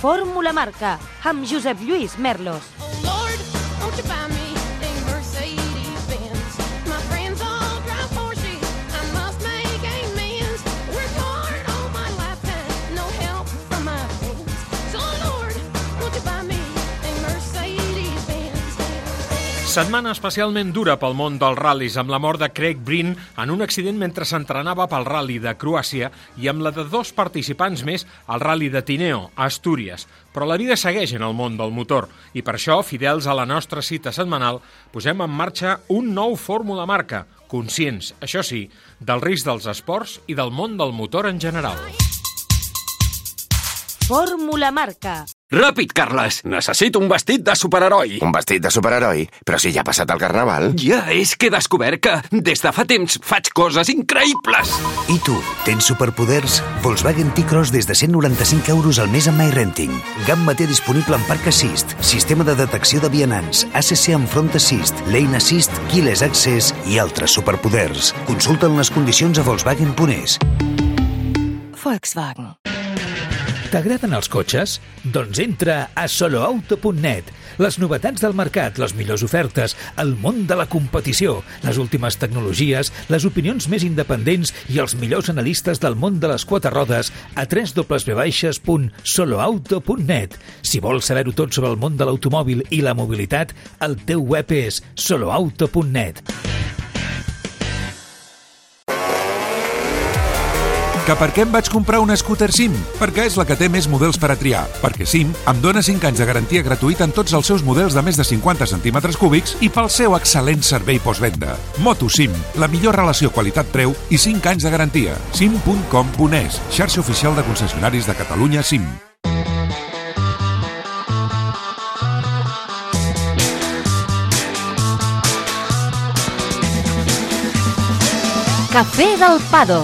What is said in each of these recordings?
Fórmula Marca, amb Josep Lluís Merlos. Setmana especialment dura pel món dels ral·lis, amb la mort de Craig Breen en un accident mentre s'entrenava pel ral·li de Croàcia i amb la de dos participants més al ral·li de Tineo, a Astúries. Però la vida segueix en el món del motor i per això, fidels a la nostra cita setmanal, posem en marxa un nou Fórmula Marca, conscients, això sí, del risc dels esports i del món del motor en general. Fórmula Marca. Ràpid, Carles! Necessito un vestit de superheroi. Un vestit de superheroi? Però si ja ha passat el carnaval. Ja és que he descobert que des de fa temps faig coses increïbles. I tu, tens superpoders? Volkswagen T-Cross des de 195 euros al mes amb MyRenting. Gamma té disponible en Parc Assist, sistema de detecció de vianants, ACC amb Front Assist, Lane Assist, Keyless Access i altres superpoders. Consulta'n les condicions a Volkswagen.es. Volkswagen. T'agraden els cotxes? Doncs entra a soloauto.net. Les novetats del mercat, les millors ofertes, el món de la competició, les últimes tecnologies, les opinions més independents i els millors analistes del món de les quatre rodes a www.soloauto.net. Si vols saber-ho tot sobre el món de l'automòbil i la mobilitat, el teu web és soloauto.net. Que per què em vaig comprar una scooter SIM? Perquè és la que té més models per a triar. Perquè SIM em dona 5 anys de garantia gratuïta en tots els seus models de més de 50 centímetres cúbics i pel seu excel·lent servei postvenda. Moto SIM, la millor relació qualitat-preu i 5 anys de garantia. sim.com.es, xarxa oficial de concessionaris de Catalunya SIM. Cafè del Pado.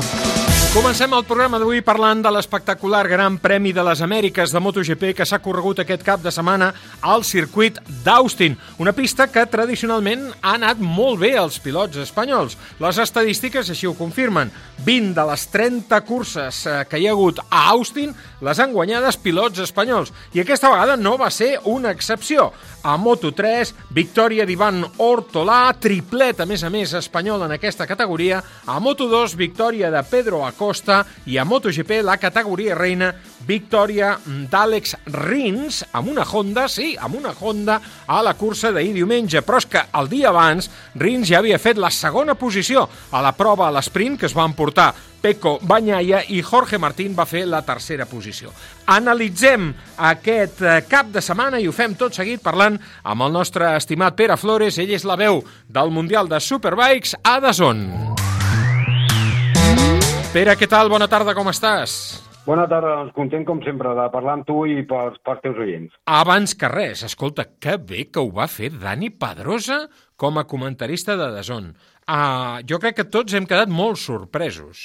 Comencem el programa d'avui parlant de l'espectacular Gran Premi de les Amèriques de MotoGP que s'ha corregut aquest cap de setmana al circuit d'Austin, una pista que tradicionalment ha anat molt bé als pilots espanyols. Les estadístiques així ho confirmen. 20 de les 30 curses eh, que hi ha hagut a Austin les han guanyades pilots espanyols i aquesta vegada no va ser una excepció. A Moto3, victòria d'Ivan Ortolà, triplet, a més a més, espanyol en aquesta categoria. A Moto2, victòria de Pedro Acosta. I a MotoGP, la categoria reina, victòria d'Àlex Rins amb una Honda, sí, amb una Honda a la cursa d'ahir diumenge. Però és que el dia abans, Rins ja havia fet la segona posició a la prova a l'esprint que es va emportar Peco Banyaia i Jorge Martín va fer la tercera posició. Analitzem aquest eh, cap de setmana i ho fem tot seguit parlant amb el nostre estimat Pere Flores. Ell és la veu del Mundial de Superbikes a Dazón. Pere, què tal? Bona tarda, com estàs? Bona tarda, doncs content com sempre de parlar amb tu i pels, pels teus oients. Abans que res, escolta, que bé que ho va fer Dani Pedrosa com a comentarista de Dazón. Uh, jo crec que tots hem quedat molt sorpresos.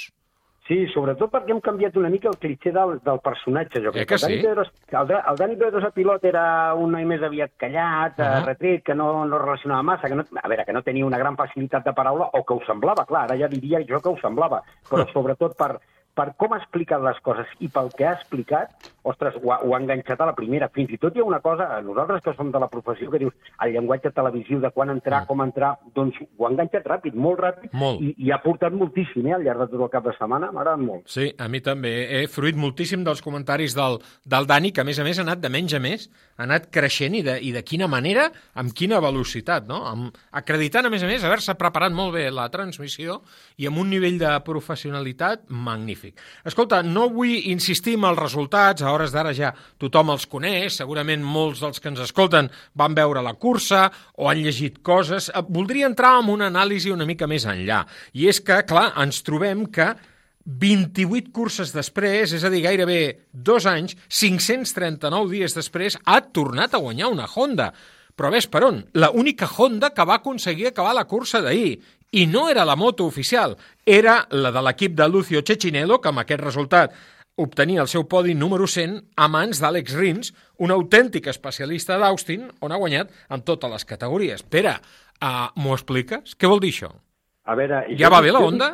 Sí, sobretot perquè hem canviat una mica el clitxer del, del personatge. Jo Eh crec que el Dani sí? Pedrosa, el, el Dani Pedrosa pilot era un noi més aviat callat, uh Ah. -huh. retret, que no, no relacionava massa, que no, a veure, que no tenia una gran facilitat de paraula, o que ho semblava, clar, ara ja diria jo que ho semblava, però sobretot per, per com ha explicat les coses i pel que ha explicat, ostres, ho ha, ho ha enganxat a la primera. Fins i tot hi ha una cosa, nosaltres que som de la professió, que dius el llenguatge televisiu de quan entrar, com entrar, doncs ho ha enganxat ràpid, molt ràpid, Molt. i, i ha portat moltíssim eh, al llarg de tot el cap de setmana, m'ha agradat molt. Sí, a mi també. He fruit moltíssim dels comentaris del, del Dani, que a més a més ha anat de menys a més, ha anat creixent i de, i de quina manera, amb quina velocitat, no? Amb, acreditant, a més a més, haver-se preparat molt bé la transmissió i amb un nivell de professionalitat magnífic. Escolta, no vull insistir en els resultats, hores d'ara ja tothom els coneix, segurament molts dels que ens escolten van veure la cursa o han llegit coses. Eh, Voldria entrar en una anàlisi una mica més enllà. I és que, clar, ens trobem que 28 curses després, és a dir, gairebé dos anys, 539 dies després, ha tornat a guanyar una Honda. Però ves per on? La única Honda que va aconseguir acabar la cursa d'ahir. I no era la moto oficial, era la de l'equip de Lucio Ceccinello, que amb aquest resultat obtenia el seu podi número 100 a mans d'Àlex Rins, un autèntic especialista d'Austin, on ha guanyat en totes les categories. Pere, uh, m'ho expliques? Què vol dir això? A veure... Ja jo- va bé la jo- Honda?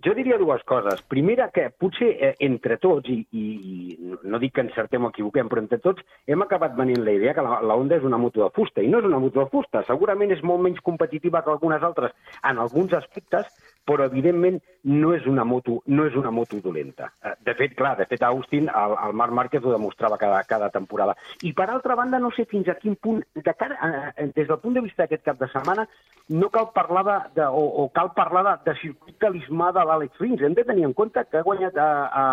Jo diria dues coses. Primera, que potser eh, entre tots, i, i, i no dic que encertem o equivoquem, però entre tots hem acabat venint la idea que la, la Honda és una moto de fusta, i no és una moto de fusta. Segurament és molt menys competitiva que algunes altres en alguns aspectes, però evidentment no és una moto, no és una moto dolenta. Eh, De fet, clar, de fet Austin el, el Marc Márquez ho demostrava cada, cada temporada. I per altra banda, no sé fins a quin punt, de cara, eh, des del punt de vista d'aquest cap de setmana, no cal parlar de, de o, o cal parlar de, de circuit talismà de l'Àlex Rins. Hem de tenir en compte que ha guanyat a, a,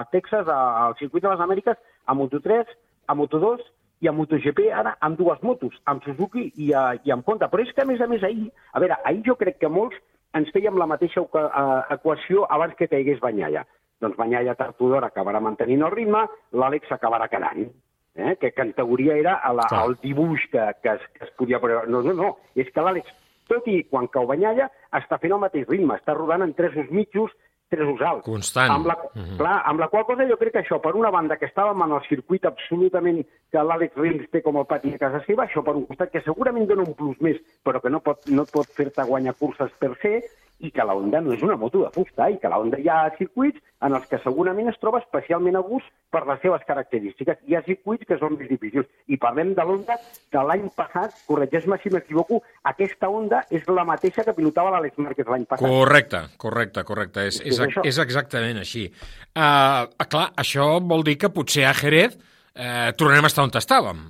a Texas, a- al circuit de les Amèriques, a Moto3, a Moto2 i a MotoGP ara amb dues motos, amb Suzuki i, a, i amb Honda. Però és que, a més a més, ahir, a veure, ahir jo crec que molts ens fèiem la mateixa eh, equació abans que caigués Banyalla. Doncs Banyalla tard o d'hora acabarà mantenint el ritme, l'Àlex acabarà quedant. Eh? Que, que en teoria era a la, Clar. el dibuix que, que, es, que es podia... Però no, no, no, és que l'Àlex, tot i quan cau Banyalla, està fent el mateix ritme, està rodant en tresos mitjos, tresos alts. Constant. Amb la, Mhm. clar, amb la qual cosa jo crec que això, per una banda, que estàvem en el circuit absolutament que l'Àlex Rins té com el pati a casa seva, això per un costat que segurament dona un plus més, però que no pot, no pot fer-te guanyar curses per se, i que la Honda no és una moto de fusta, i que la Honda hi ha circuits en els que segurament es troba especialment a gust per les seves característiques. Hi ha circuits que són més difícils. I parlem de l'Honda de l'any passat, corregeix-me si m'equivoco, aquesta Honda és la mateixa que pilotava l'Àlex Márquez l'any passat. Correcte, correcte, correcte. És, és, És és exactament així. Uh, clar, això vol dir que potser a Jerez uh, tornem a estar on estàvem.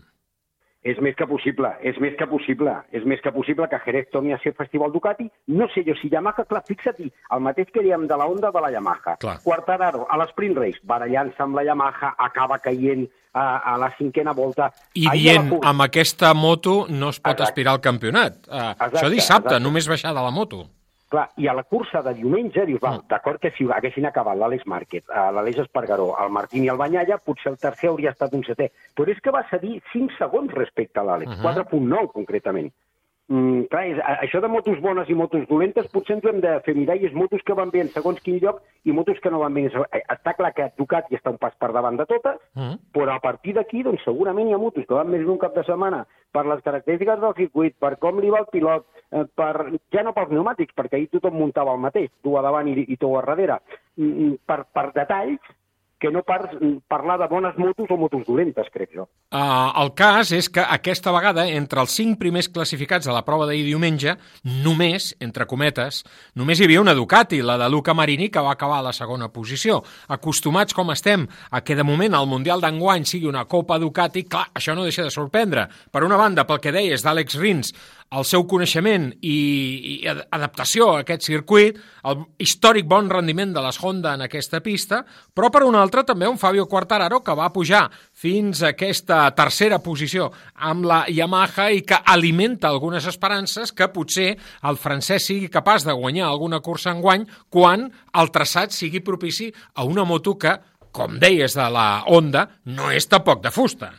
És més que possible, és més que possible, és més que possible que Jerez torni a ser Festival Ducati. No sé jo si Yamaha, clar, fixa't-hi, el mateix que diem de la Honda de la Yamaha. Clar. Quartararo, a l'Sprint Race, barallant-se amb la Yamaha, acaba caient a, a la cinquena volta. I Ahir dient, amb aquesta moto no es pot Exacte. aspirar al campionat. Uh, Exacte, això dissabte, exacte. només baixar de la moto. Clar, i a la cursa de diumenge dius, Mm. va, d'acord que si haguessin acabat l'Àlex Márquez, eh, l'Aleix Espargaró, el Martín i el Banyalla, potser el tercer hauria estat un setè. Però és que va cedir 5 segons respecte a l'Àlex, Mhm. 4.9 concretament. Mm, clar, és, això de motos bones i motos dolentes potser ens ho hem de fer mirar i és motos que van bé en segons quin lloc i motos que no van bé en segons... Eh, Està clar que Ducati està un pas per davant de totes, Mm. però a partir d'aquí doncs, segurament hi ha motos que van més bé un cap de setmana per les característiques del circuit, per com li va el pilot, eh, per, ja no pels pneumàtics, perquè ahir tothom muntava el mateix, tu a davant i, i tu a darrere, mm, mm, per, per detalls que no mm, parlar de bones motos o motos dolentes, crec jo. Uh, el cas és que aquesta vegada, entre els cinc primers classificats a la prova d'ahir diumenge, només, entre cometes, només hi havia una Ducati, la de Luca Marini, que va acabar a la segona posició. Acostumats com estem a que de moment el Mundial d'enguany sigui una Copa Ducati, clar, això no deixa de sorprendre. Per una banda, pel que deies d'Àlex Rins, el seu coneixement i, i ad- adaptació a aquest circuit, el històric bon rendiment de les Honda en aquesta pista, però per una altra també un Fabio Quartararo que va pujar fins a aquesta tercera posició amb la Yamaha i que alimenta algunes esperances que potser el francès sigui capaç de guanyar alguna cursa en guany quan el traçat sigui propici a una moto que, com deies de la Honda, no és tampoc de fusta.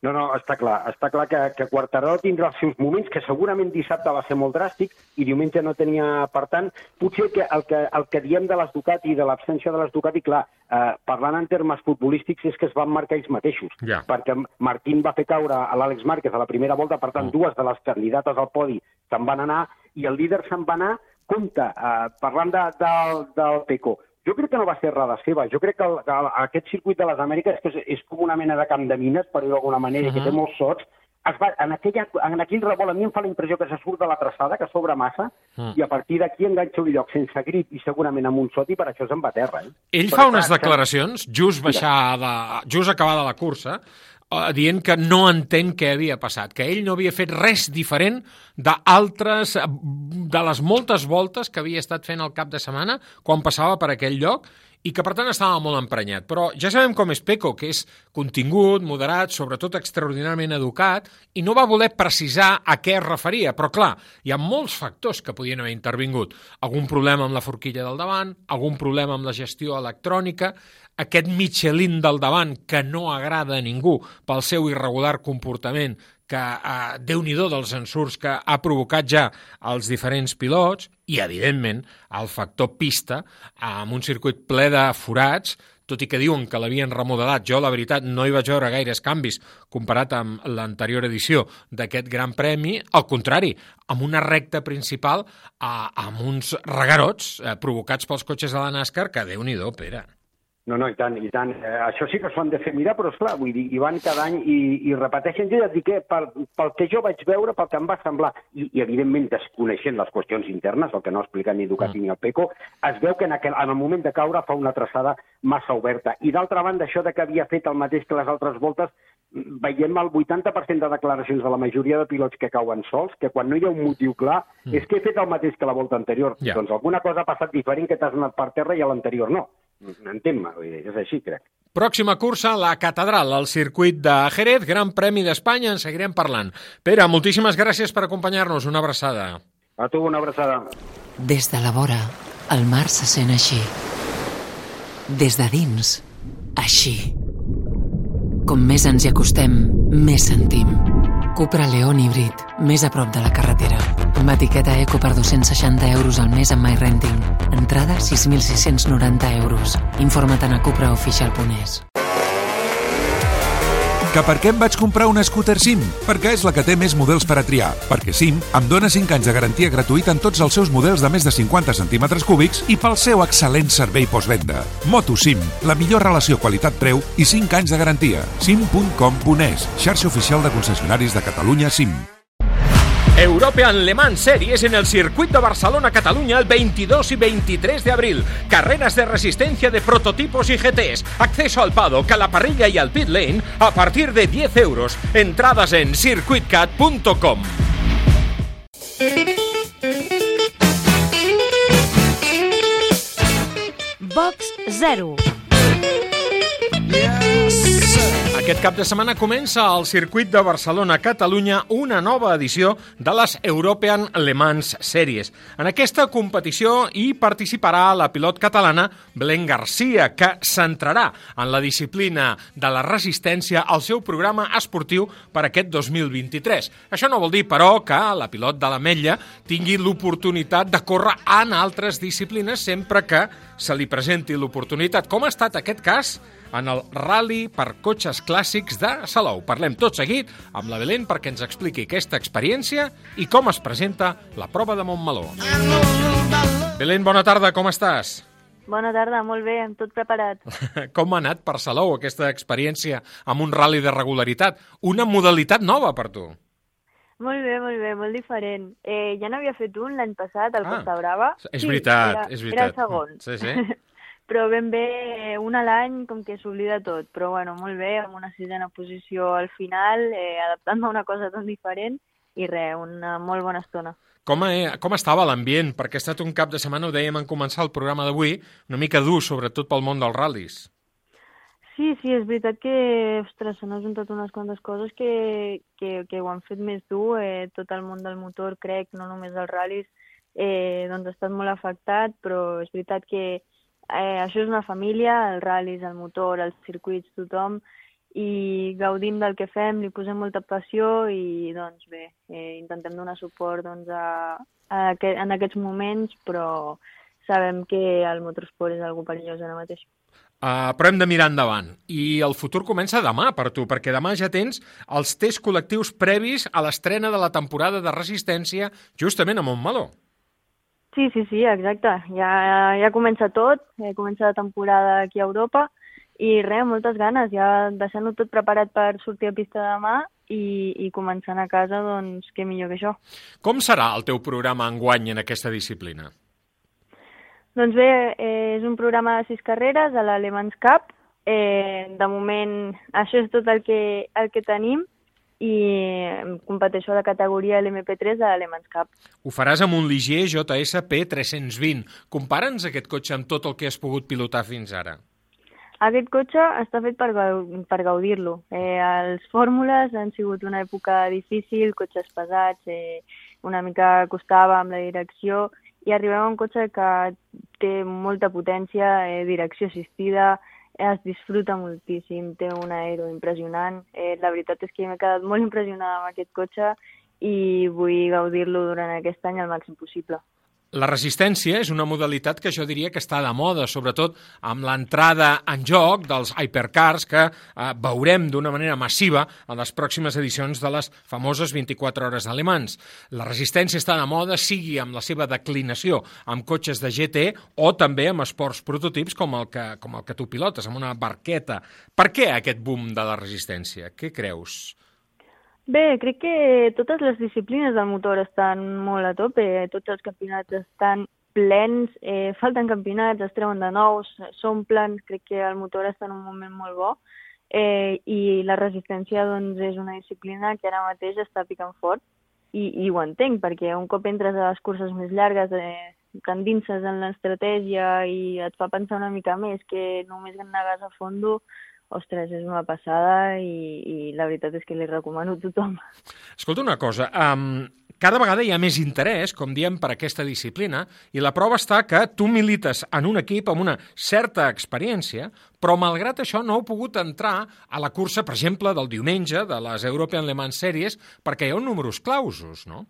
No, no, està clar. Està clar que, que Quartararo tindrà els seus moments, que segurament dissabte va ser molt dràstic i diumenge no tenia, per tant, potser que el que, el que diem de les Ducati i de l'absència de les Ducati, clar, eh, parlant en termes futbolístics, és que es van marcar ells mateixos. Ja. Perquè Martín va fer caure a l'Àlex Márquez a la primera volta, per tant, dues de les candidates al podi se'n van anar i el líder se'n va anar, compte, eh, parlant de, del, del Peco, jo crec que no va ser errada seva. Jo crec que, el, que aquest circuit de les Amèriques que és, és com una mena de camp de mines, per dir-ho d'alguna manera, uh -huh. que té molts sots. Es va, en, aquella, en aquell revolt a mi em fa la impressió que se surt de la traçada, que s'obre massa, Mm. i a partir d'aquí enganxa un lloc sense grip i segurament amb un sot i per això se'n va a terra. Eh? Ell Però, fa unes clar, declaracions, just baixar de, just acabada la cursa, dient que no entén què havia passat, que ell no havia fet res diferent d'altres, eh, de les moltes voltes que havia estat fent el cap de setmana quan passava per aquell lloc i que per tant estava molt emprenyat. Però ja sabem com és Peco, que és contingut, moderat, sobretot extraordinàriament educat, i no va voler precisar a què es referia. Però clar, hi ha molts factors que podien haver intervingut. Algun problema amb la forquilla del davant, algun problema amb la gestió electrònica, aquest Michelin del davant que no agrada a ningú pel seu irregular comportament que eh, déu-n'hi-do dels ensurs que ha provocat ja els diferents pilots i, evidentment, el factor pista amb un circuit ple de forats tot i que diuen que l'havien remodelat. Jo, la veritat, no hi vaig veure gaires canvis comparat amb l'anterior edició d'aquest Gran Premi. Al contrari, amb una recta principal eh, amb uns regarots eh, provocats pels cotxes de la NASCAR que, déu nhi Pere. No, no, i tant, i tant. Eh, això sí que s'ho han de fer mirar, però esclar, vull dir, hi van cada any i, i repeteixen. Jo ja et dic que pel, pel que jo vaig veure, pel que em va semblar, i, i evidentment desconeixent les qüestions internes, el que no ha explicat ni Ducati mm. ni el Peco, es veu que en, aquel, en el moment de caure fa una traçada massa oberta. I d'altra banda, això de que havia fet el mateix que les altres voltes, veiem el 80% de declaracions de la majoria de pilots que cauen sols, que quan no hi ha un motiu clar, mm. és que he fet el mateix que la volta anterior. Ja. Doncs alguna cosa ha passat diferent que t'has anat per terra i a l'anterior no. Entén-me, vull dir, és així, crec. Pròxima cursa, la Catedral, al circuit de Jerez, Gran Premi d'Espanya, en seguirem parlant. Pere, moltíssimes gràcies per acompanyar-nos, una abraçada. A tu una abraçada. Des de la vora, el mar se sent així. Des de dins, així. Com més ens hi acostem, més sentim. Cupra León híbrid, més a prop de la carretera. Amb etiqueta eco per 260 euros al mes amb MyRenting. Entrada 6.690 euros. Informa't a cupraofficial.es. Que per què em vaig comprar una scooter SIM? Perquè és la que té més models per a triar. Perquè SIM em dona 5 anys de garantia gratuïta en tots els seus models de més de 50 centímetres cúbics i pel seu excel·lent servei postvenda. Moto SIM, la millor relació qualitat-preu i 5 anys de garantia. sim.com.es, xarxa oficial de concessionaris de Catalunya SIM. European Le Mans Series en el circuit de Barcelona-Catalunya el 22 y 23 de abril. Carreras de resistencia de prototipos y GTs. Acceso al paddock, a la parrilla y al pit lane a partir de 10 euros. Entradas en circuitcat.com. Box 0. Aquest cap de setmana comença al circuit de Barcelona-Catalunya una nova edició de les European Le Mans Series. En aquesta competició hi participarà la pilot catalana Belén Garcia, que centrarà en la disciplina de la resistència al seu programa esportiu per aquest 2023. Això no vol dir, però, que la pilot de l'Ametlla tingui l'oportunitat de córrer en altres disciplines sempre que se li presenti l'oportunitat, com ha estat aquest cas en el Rally per cotxes clàssics de Salou. Parlem tot seguit amb la Belén perquè ens expliqui aquesta experiència i com es presenta la prova de Montmeló. Belén, bona tarda, com estàs? Bona tarda, molt bé, tot preparat. Com ha anat per Salou aquesta experiència amb un rally de regularitat? Una modalitat nova per tu. Molt bé, molt bé, molt diferent. Eh, ja n'havia fet un l'any passat, al Ah, Costa Brava. és veritat, era, és Era veritat. el segon. Sí, sí. però ben bé, eh, un a l'any com que s'oblida tot. Però bueno, molt bé, amb una sisena posició al final, eh, adaptant-me a una cosa tan diferent i res, una molt bona estona. Com, eh, com estava l'ambient? Perquè ha estat un cap de setmana, ho dèiem en començar el programa d'avui, una mica dur, sobretot pel món dels ral·lis. Sí, sí, és veritat que, ostres, s'han ajuntat unes quantes coses que, que, que ho han fet més dur. Eh, tot el món del motor, crec, no només els ral·lis, eh, doncs ha estat molt afectat, però és veritat que eh, això és una família, els ral·lis, el motor, els circuits, tothom, i gaudim del que fem, li posem molta passió i, doncs bé, eh, intentem donar suport doncs, a, a aquest, en aquests moments, però sabem que el motorsport és algo perillós ara mateix. Uh, però hem de mirar endavant. I el futur comença demà per tu, perquè demà ja tens els tests col·lectius previs a l'estrena de la temporada de resistència justament a Montmeló. Sí, sí, sí, exacte. Ja, ja comença tot, ja comença la temporada aquí a Europa i res, moltes ganes, ja deixant-ho tot preparat per sortir a pista demà i, i començant a casa, doncs, què millor que això. Com serà el teu programa enguany en aquesta disciplina? Doncs bé, eh, és un programa de sis carreres a l'Alemans Cup. Eh, de moment, això és tot el que, el que tenim i competeixo a la categoria LMP3 de l'Alemans Cup. Ho faràs amb un Ligier JSP 320. Compara'ns aquest cotxe amb tot el que has pogut pilotar fins ara. Aquest cotxe està fet per, per gaudir-lo. Eh, els fórmules han sigut una època difícil, cotxes pesats, eh, una mica costava amb la direcció, i arribem a un cotxe que té molta potència, eh, direcció assistida, es disfruta moltíssim, té un aero impressionant. Eh, la veritat és que m'he quedat molt impressionada amb aquest cotxe i vull gaudir-lo durant aquest any al màxim possible. La resistència és una modalitat que jo diria que està de moda, sobretot amb l'entrada en joc dels hypercars que eh, veurem d'una manera massiva en les pròximes edicions de les famoses 24 hores alemans. La resistència està de moda, sigui amb la seva declinació amb cotxes de GT o també amb esports prototips com el que, com el que tu pilotes, amb una barqueta. Per què aquest boom de la resistència? Què creus? Bé, crec que totes les disciplines del motor estan molt a tope, tots els campionats estan plens, eh, falten campionats, es treuen de nous, s'omplen, crec que el motor està en un moment molt bo eh, i la resistència doncs, és una disciplina que ara mateix està picant fort i, i ho entenc, perquè un cop entres a les curses més llargues eh, t'endinses en l'estratègia i et fa pensar una mica més que només negues a fondo ostres, és una passada i, i la veritat és que li recomano a tothom. Escolta una cosa, um, cada vegada hi ha més interès, com diem, per aquesta disciplina, i la prova està que tu milites en un equip amb una certa experiència, però malgrat això no heu pogut entrar a la cursa, per exemple, del diumenge, de les European Le Mans Series, perquè hi ha un números clausos, no?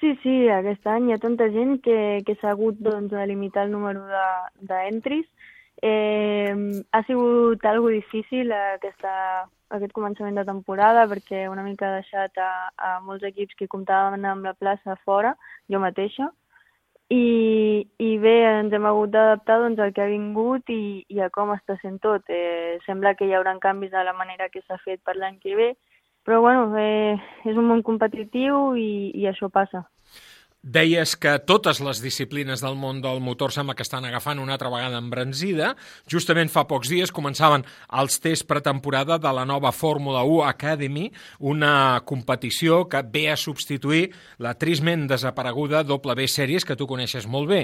Sí, sí, aquest any hi ha tanta gent que, que s'ha hagut doncs, de limitar el número d'entris, de, Eh, ha sigut algo difícil aquesta, aquest començament de temporada perquè una mica ha deixat a, a molts equips que comptaven amb la plaça fora, jo mateixa, i, i bé, ens hem hagut d'adaptar doncs, al que ha vingut i, i a com està sent tot. Eh, sembla que hi haurà canvis de la manera que s'ha fet per l'any que ve, però bueno, eh, és un món competitiu i, i això passa. Deies que totes les disciplines del món del motor sembla que estan agafant una altra vegada embranzida. Justament fa pocs dies començaven els tests pretemporada de la nova Fórmula 1 Academy, una competició que ve a substituir la trisment desapareguda W Series que tu coneixes molt bé.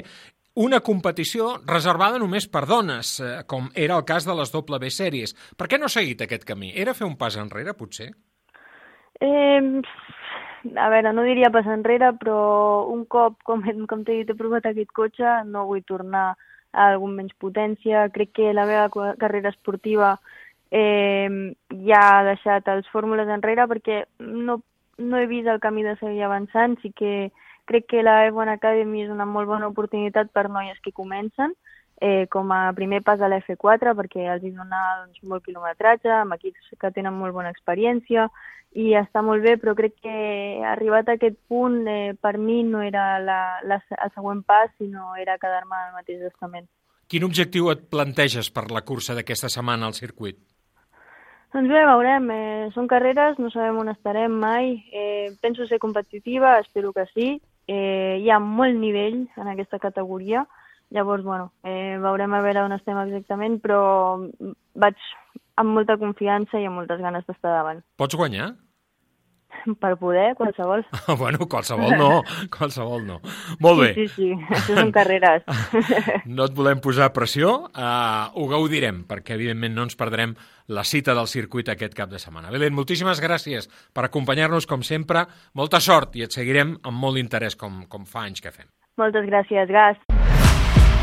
Una competició reservada només per dones, eh, com era el cas de les W Series. Per què no ha seguit aquest camí? Era fer un pas enrere, potser? Eh, a veure, no diria pas enrere, però un cop, com, com t'he dit, he provat aquest cotxe, no vull tornar a algun menys potència. Crec que la meva carrera esportiva eh, ja ha deixat els fórmules enrere perquè no, no he vist el camí de seguir avançant. Sí que crec que la F1 Academy és una molt bona oportunitat per noies que comencen, eh, com a primer pas a la F4 perquè els hi dona doncs, molt quilometratge, amb equips que tenen molt bona experiència, i està molt bé, però crec que arribat a aquest punt eh, per mi no era la, la, el següent pas, sinó era quedar-me al mateix estament. Quin objectiu et planteges per la cursa d'aquesta setmana al circuit? Doncs bé, veurem. Eh, són carreres, no sabem on estarem mai. Eh, penso ser competitiva, espero que sí. Eh, hi ha molt nivell en aquesta categoria. Llavors, bueno, eh, veurem a veure on estem exactament, però vaig amb molta confiança i amb moltes ganes d'estar davant. Pots guanyar? Per poder, qualsevol. bueno, qualsevol no, qualsevol no. Molt bé. Sí, sí, sí, això són carreres. no et volem posar pressió, uh, ho gaudirem, perquè evidentment no ens perdrem la cita del circuit aquest cap de setmana. Belén, moltíssimes gràcies per acompanyar-nos, com sempre. Molta sort i et seguirem amb molt interès, com, com fa anys que fem. Moltes gràcies, Gas.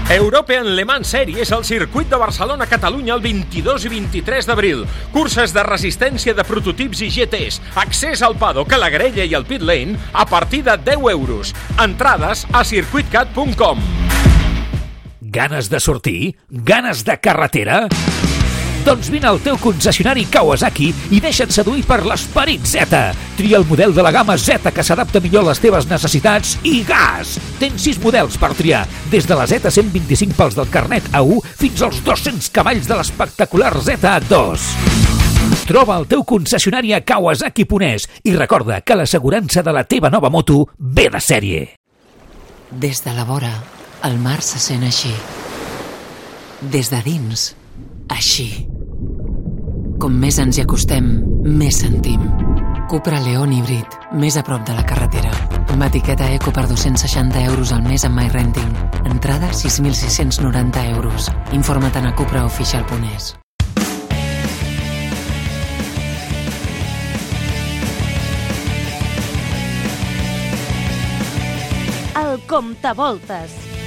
European Le Mans Series al circuit de Barcelona-Catalunya el 22 i 23 d'abril. Curses de resistència de prototips i GTs. Accés al paddock, a la grella i al pit lane a partir de 10 euros. Entrades a circuitcat.com. Ganes de sortir? Ganes de carretera? Doncs vine al teu concessionari Kawasaki i deixa't seduir per l'esperit Z. Tria el model de la gamma Z que s'adapta millor a les teves necessitats i gas! Tens 6 models per triar, des de la Z125 pels del carnet A1 fins als 200 cavalls de l'espectacular Z2. Troba el teu concessionari a Kawasaki Ponès i recorda que l'assegurança de la teva nova moto ve de sèrie. Des de la vora, el mar se sent així. Des de dins, així. Com més ens hi acostem, més sentim. Cupra León híbrid, més a prop de la carretera. Amb etiqueta Eco per 260 euros al mes amb MyRenting. Entrada 6.690 euros. Informa't a cupraofficial.es. El Comptavoltes.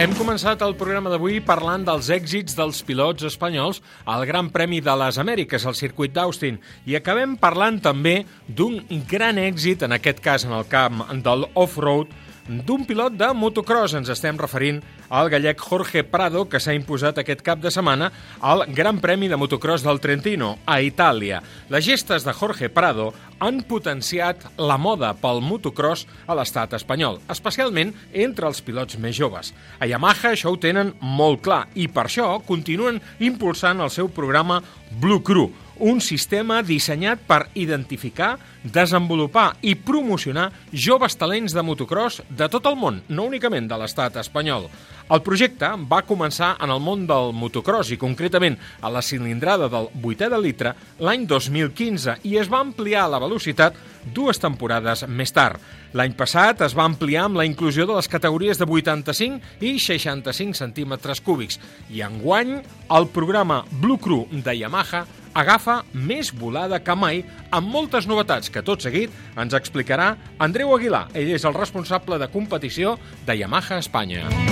Hem començat el programa d'avui parlant dels èxits dels pilots espanyols al Gran Premi de les Amèriques, al circuit d'Austin, i acabem parlant també d'un gran èxit, en aquest cas en el camp del off-road, d'un pilot de motocross. Ens estem referint al gallec Jorge Prado, que s'ha imposat aquest cap de setmana al Gran Premi de Motocross del Trentino, a Itàlia. Les gestes de Jorge Prado han potenciat la moda pel motocross a l'estat espanyol, especialment entre els pilots més joves. A Yamaha això ho tenen molt clar i per això continuen impulsant el seu programa Blue Crew, un sistema dissenyat per identificar, desenvolupar i promocionar joves talents de motocross de tot el món, no únicament de l'estat espanyol. El projecte va començar en el món del motocross i concretament a la cilindrada del 8è de litre l'any 2015 i es va ampliar la velocitat dues temporades més tard. L'any passat es va ampliar amb la inclusió de les categories de 85 i 65 centímetres cúbics i enguany el programa Blue Crew de Yamaha agafa més volada que mai amb moltes novetats que tot seguit ens explicarà Andreu Aguilar. Ell és el responsable de competició de Yamaha Espanya.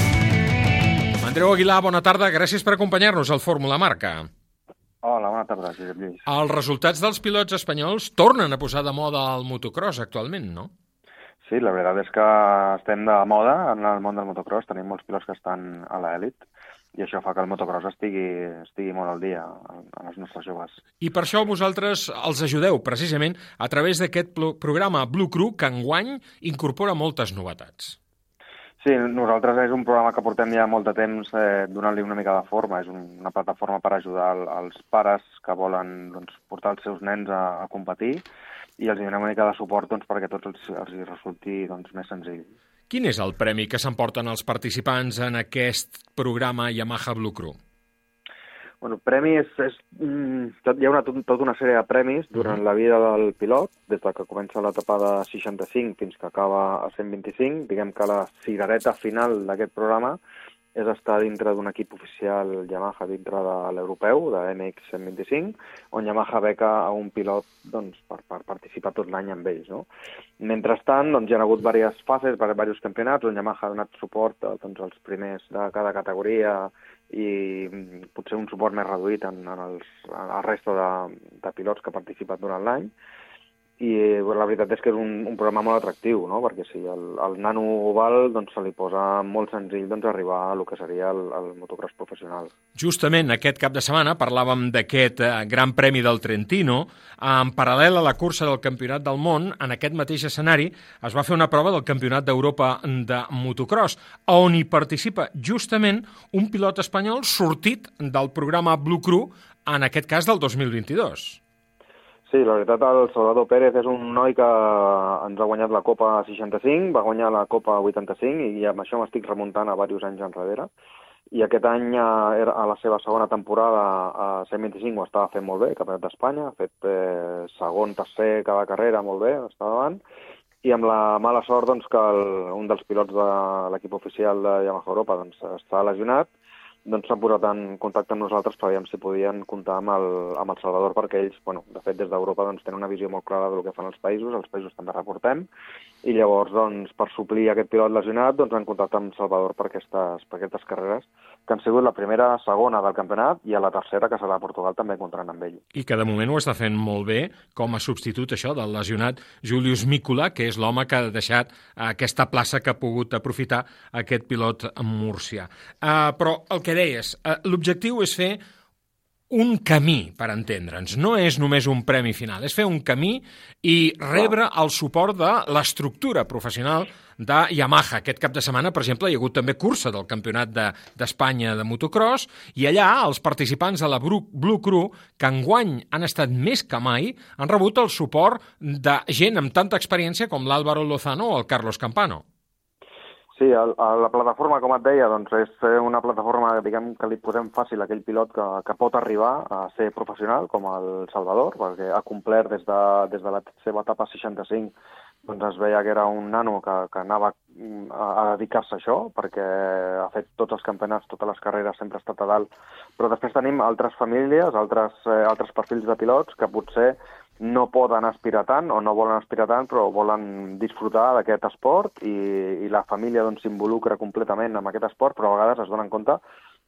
Andreu Aguilar, bona tarda. Gràcies per acompanyar-nos al Fórmula Marca. Hola, bona tarda, Josep Lluís. Els resultats dels pilots espanyols tornen a posar de moda el motocross actualment, no? Sí, la veritat és que estem de moda en el món del motocross. Tenim molts pilots que estan a l'elit i això fa que el motocross estigui, estigui molt al dia en els nostres joves. I per això vosaltres els ajudeu, precisament, a través d'aquest programa Blue Crew, que enguany incorpora moltes novetats. Sí, nosaltres és un programa que portem ja molt de temps eh, donant-li una mica de forma. És un, una plataforma per ajudar el, els pares que volen doncs, portar els seus nens a, a competir i els donem una mica de suport doncs, perquè tots els, els hi resulti doncs, més senzill. Quin és el premi que s'emporten els participants en aquest programa Yamaha Blue Crew? Bueno, premi és, és mm, tot, hi ha una, tot, tota una sèrie de premis durant la vida del pilot, des de que comença l'etapa de 65 fins que acaba a 125. Diguem que la cirereta final d'aquest programa és estar dintre d'un equip oficial Yamaha dintre de l'europeu, de MX 125, on Yamaha beca a un pilot doncs, per, per participar tot l'any amb ells. No? Mentrestant, doncs, hi ha hagut diverses fases, diversos campionats, on Yamaha ha donat suport doncs, als primers de cada categoria i mm, potser un suport més reduït en, en els, en la resta de, de pilots que han participat durant l'any i bueno, la veritat és que és un, un programa molt atractiu, no? perquè si el, el nano oval doncs, se li posa molt senzill doncs, arribar a lo que seria el, el motocross professional. Justament aquest cap de setmana parlàvem d'aquest eh, Gran Premi del Trentino. En paral·lel a la cursa del Campionat del Món, en aquest mateix escenari es va fer una prova del Campionat d'Europa de motocross, on hi participa justament un pilot espanyol sortit del programa Blue Crew, en aquest cas del 2022. Sí, la veritat, el Salvador Pérez és un noi que ens ha guanyat la Copa 65, va guanyar la Copa 85 i amb això m'estic remuntant a diversos anys enrere. I aquest any, era a la seva segona temporada a 125 ho estava fent molt bé, Campionat d'Espanya, ha fet eh, segon, tercer cada carrera, molt bé, estava davant, i amb la mala sort doncs, que el, un dels pilots de l'equip oficial de Yamaha Europa doncs, està lesionat, doncs s'han posat en contacte amb nosaltres per veure si podien comptar amb el, amb el Salvador perquè ells, bueno, de fet des d'Europa doncs, tenen una visió molt clara del que fan els països, els països també reportem, i llavors doncs, per suplir aquest pilot lesionat doncs, han contactat amb Salvador per aquestes, per aquestes carreres que han sigut la primera, segona del campionat i a la tercera, que serà a Portugal, també encontrant amb ell. I que de moment ho està fent molt bé com a substitut això del lesionat Julius Mícola, que és l'home que ha deixat aquesta plaça que ha pogut aprofitar aquest pilot Múrcia. Uh, però el que deies, uh, l'objectiu és fer un camí, per entendre'ns. No és només un premi final, és fer un camí i rebre el suport de l'estructura professional de Yamaha. Aquest cap de setmana, per exemple, hi ha hagut també cursa del Campionat d'Espanya de, de motocross i allà els participants de la Blue Crew, que enguany han estat més que mai, han rebut el suport de gent amb tanta experiència com l'Álvaro Lozano o el Carlos Campano. Sí, el, el, la plataforma, com et deia, doncs és una plataforma diguem, que li posem fàcil a aquell pilot que, que pot arribar a ser professional, com el Salvador, perquè ha complert des de, des de la seva etapa 65 doncs es veia que era un nano que, que anava a, a dedicar-se a això, perquè ha fet tots els campionats, totes les carreres, sempre ha estat a dalt. Però després tenim altres famílies, altres, eh, altres perfils de pilots que potser no poden aspirar tant o no volen aspirar tant, però volen disfrutar d'aquest esport i, i la família doncs, s'involucra doncs, completament amb aquest esport, però a vegades es donen compte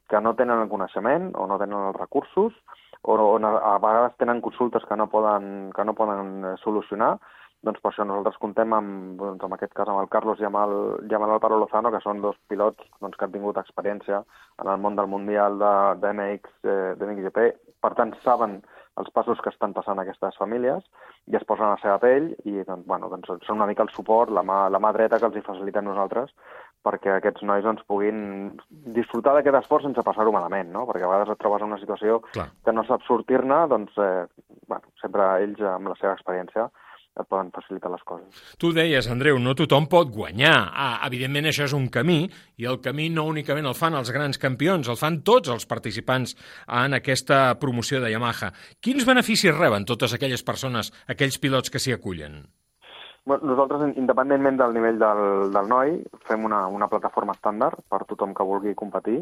que no tenen el coneixement o no tenen els recursos o, o a vegades tenen consultes que no poden, que no poden eh, solucionar. Doncs per això nosaltres contem amb, doncs, en aquest cas amb el Carlos i amb el, i amb l'Alvaro Lozano, que són dos pilots doncs, que han tingut experiència en el món del Mundial de, de eh, de MXGP, per tant saben els passos que estan passant aquestes famílies i es posen a la seva pell i doncs, bueno, doncs són una mica el suport, la mà, la mà dreta que els hi facilitem nosaltres perquè aquests nois doncs, puguin disfrutar d'aquest esforç sense passar-ho malament, no? perquè a vegades et trobes en una situació Clar. que no saps sortir-ne, doncs eh, bueno, sempre ells amb la seva experiència et poden facilitar les coses. Tu deies, Andreu, no tothom pot guanyar. Ah, evidentment, això és un camí, i el camí no únicament el fan els grans campions, el fan tots els participants en aquesta promoció de Yamaha. Quins beneficis reben totes aquelles persones, aquells pilots que s'hi acullen? Bueno, nosaltres, independentment del nivell del, del noi, fem una, una plataforma estàndard per tothom que vulgui competir,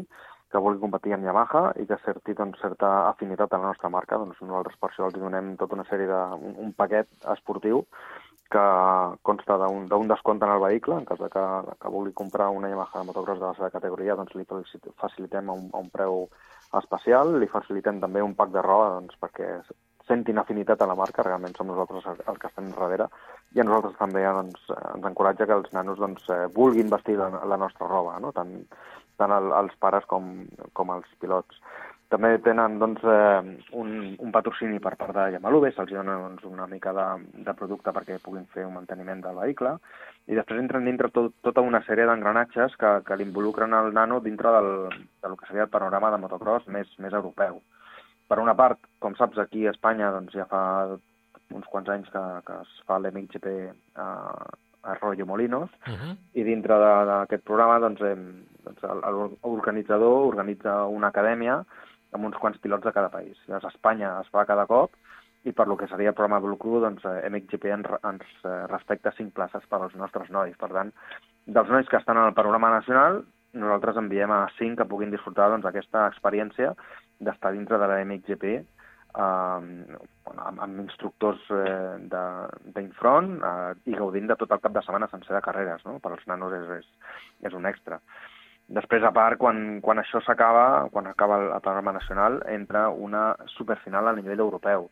que vulgui competir en Yamaha i que certi doncs, certa afinitat a la nostra marca. Doncs nosaltres per això els donem tota una sèrie de... un, un paquet esportiu que consta d'un descompte en el vehicle, en cas de que, que vulgui comprar una Yamaha de motocross de la seva categoria, doncs li faci- facilitem un, un preu especial, li facilitem també un pack de roba doncs, perquè sentin afinitat a la marca, realment som nosaltres el, el que estem darrere, i a nosaltres també doncs, ens encoratja que els nanos doncs, eh, vulguin vestir la, la nostra roba, no? tant, tant el, els pares com, com els pilots. També tenen doncs, eh, un, un patrocini per part de Yamalube, se'ls dona doncs, una mica de, de producte perquè puguin fer un manteniment del vehicle, i després entren dintre tot, tota una sèrie d'engranatges que, que l'involucren el nano dintre del, del que seria el panorama de motocross més, més europeu. Per una part, com saps, aquí a Espanya doncs, ja fa uns quants anys que, que es fa l'MXGP a, a Arroyo Molinos, Uh -huh. i dintre d'aquest programa doncs, hem, doncs, l'organitzador organitza una acadèmia amb uns quants pilots de cada país. Llavors, Espanya es fa cada cop i per lo que seria el programa Blue Crew, doncs, eh, MXGP ens, ens eh, respecta cinc places per als nostres nois. Per tant, dels nois que estan en el panorama nacional, nosaltres enviem a cinc que puguin disfrutar doncs, aquesta experiència d'estar dintre de la MXGP eh, bueno, amb, amb instructors eh, d'infront eh, i gaudint de tot el cap de setmana sencer de carreres. No? Per als nanos és, és, és un extra. Després, a part, quan, quan això s'acaba, quan acaba el, panorama nacional, entra una superfinal a nivell europeu,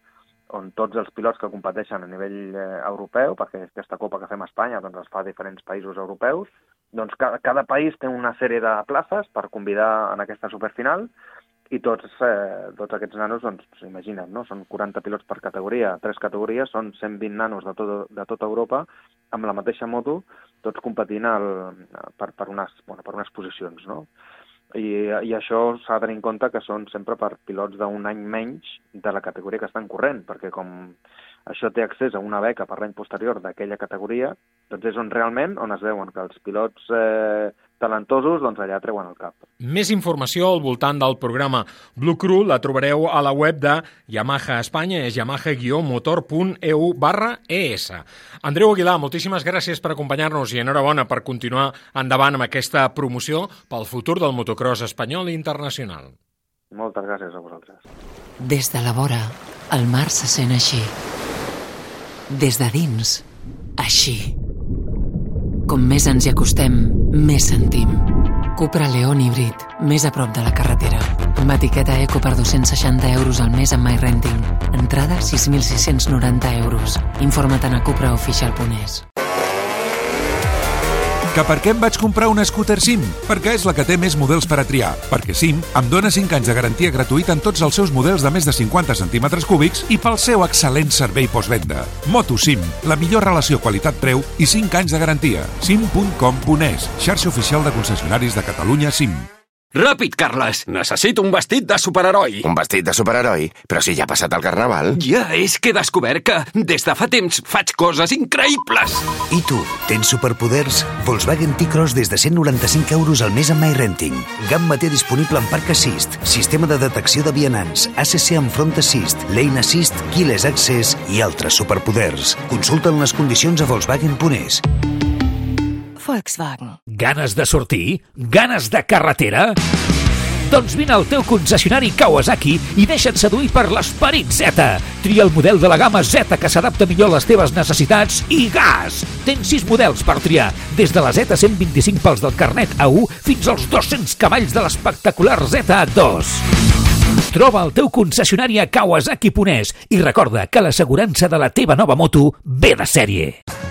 on tots els pilots que competeixen a nivell eh, europeu, perquè aquesta copa que fem a Espanya doncs, es fa a diferents països europeus, doncs cada, cada país té una sèrie de places per convidar en aquesta superfinal i tots, eh, tots aquests nanos, doncs, imagina't, no? són 40 pilots per categoria, tres categories, són 120 nanos de, tot, de tota Europa amb la mateixa moto, tots competint al, per, per, unes, bueno, per unes posicions. No? I, I això s'ha de tenir en compte que són sempre per pilots d'un any menys de la categoria que estan corrent, perquè com això té accés a una beca per l'any posterior d'aquella categoria, doncs és on realment on es veuen que els pilots eh, talentosos doncs allà treuen el cap. Més informació al voltant del programa Blue Crew la trobareu a la web de Yamaha Espanya, és yamaha-motor.eu barra ES. Andreu Aguilar, moltíssimes gràcies per acompanyar-nos i enhorabona per continuar endavant amb aquesta promoció pel futur del motocross espanyol i internacional. Moltes gràcies a vosaltres. Des de la vora, el mar se sent així. Des de dins, així. Com més ens hi acostem, més sentim. Cupra León híbrid, més a prop de la carretera. Amb etiqueta eco per 260 euros al mes amb MyRenting. Entrada 6.690 euros. Informa't a cupraofficial.es. Que per què em vaig comprar una scooter SIM? Perquè és la que té més models per a triar. Perquè SIM em dona 5 anys de garantia gratuïta en tots els seus models de més de 50 centímetres cúbics i pel seu excel·lent servei postvenda. Moto SIM, la millor relació qualitat-preu i 5 anys de garantia. sim.com.es, xarxa oficial de concessionaris de Catalunya SIM. Ràpid, Carles! Necessito un vestit de superheroi. Un vestit de superheroi? Però si ja ha passat el carnaval. Ja, és que he descobert que des de fa temps faig coses increïbles. I tu, tens superpoders? Volkswagen T-Cross des de 195 euros al mes amb MyRenting. Gamma té disponible en Parc Assist, sistema de detecció de vianants, ACC amb Front Assist, Lane Assist, Keyless Access i altres superpoders. Consulta'n les condicions a Volkswagen.es. Volkswagen. Ganes de sortir? Ganes de carretera? Doncs vine al teu concessionari Kawasaki i deixa't seduir per l'esperit Z. Tria el model de la gamma Z que s'adapta millor a les teves necessitats i gas! Tens 6 models per triar, des de la Z125 pels del carnet A1 fins als 200 cavalls de l'espectacular Z2. Troba el teu concessionari a Kawasaki Ponès i recorda que l'assegurança de la teva nova moto ve de sèrie.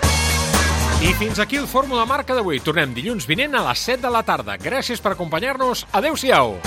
I fins aquí el Fórmula Marca d'avui. Tornem dilluns vinent a les 7 de la tarda. Gràcies per acompanyar-nos. Adéu-siau.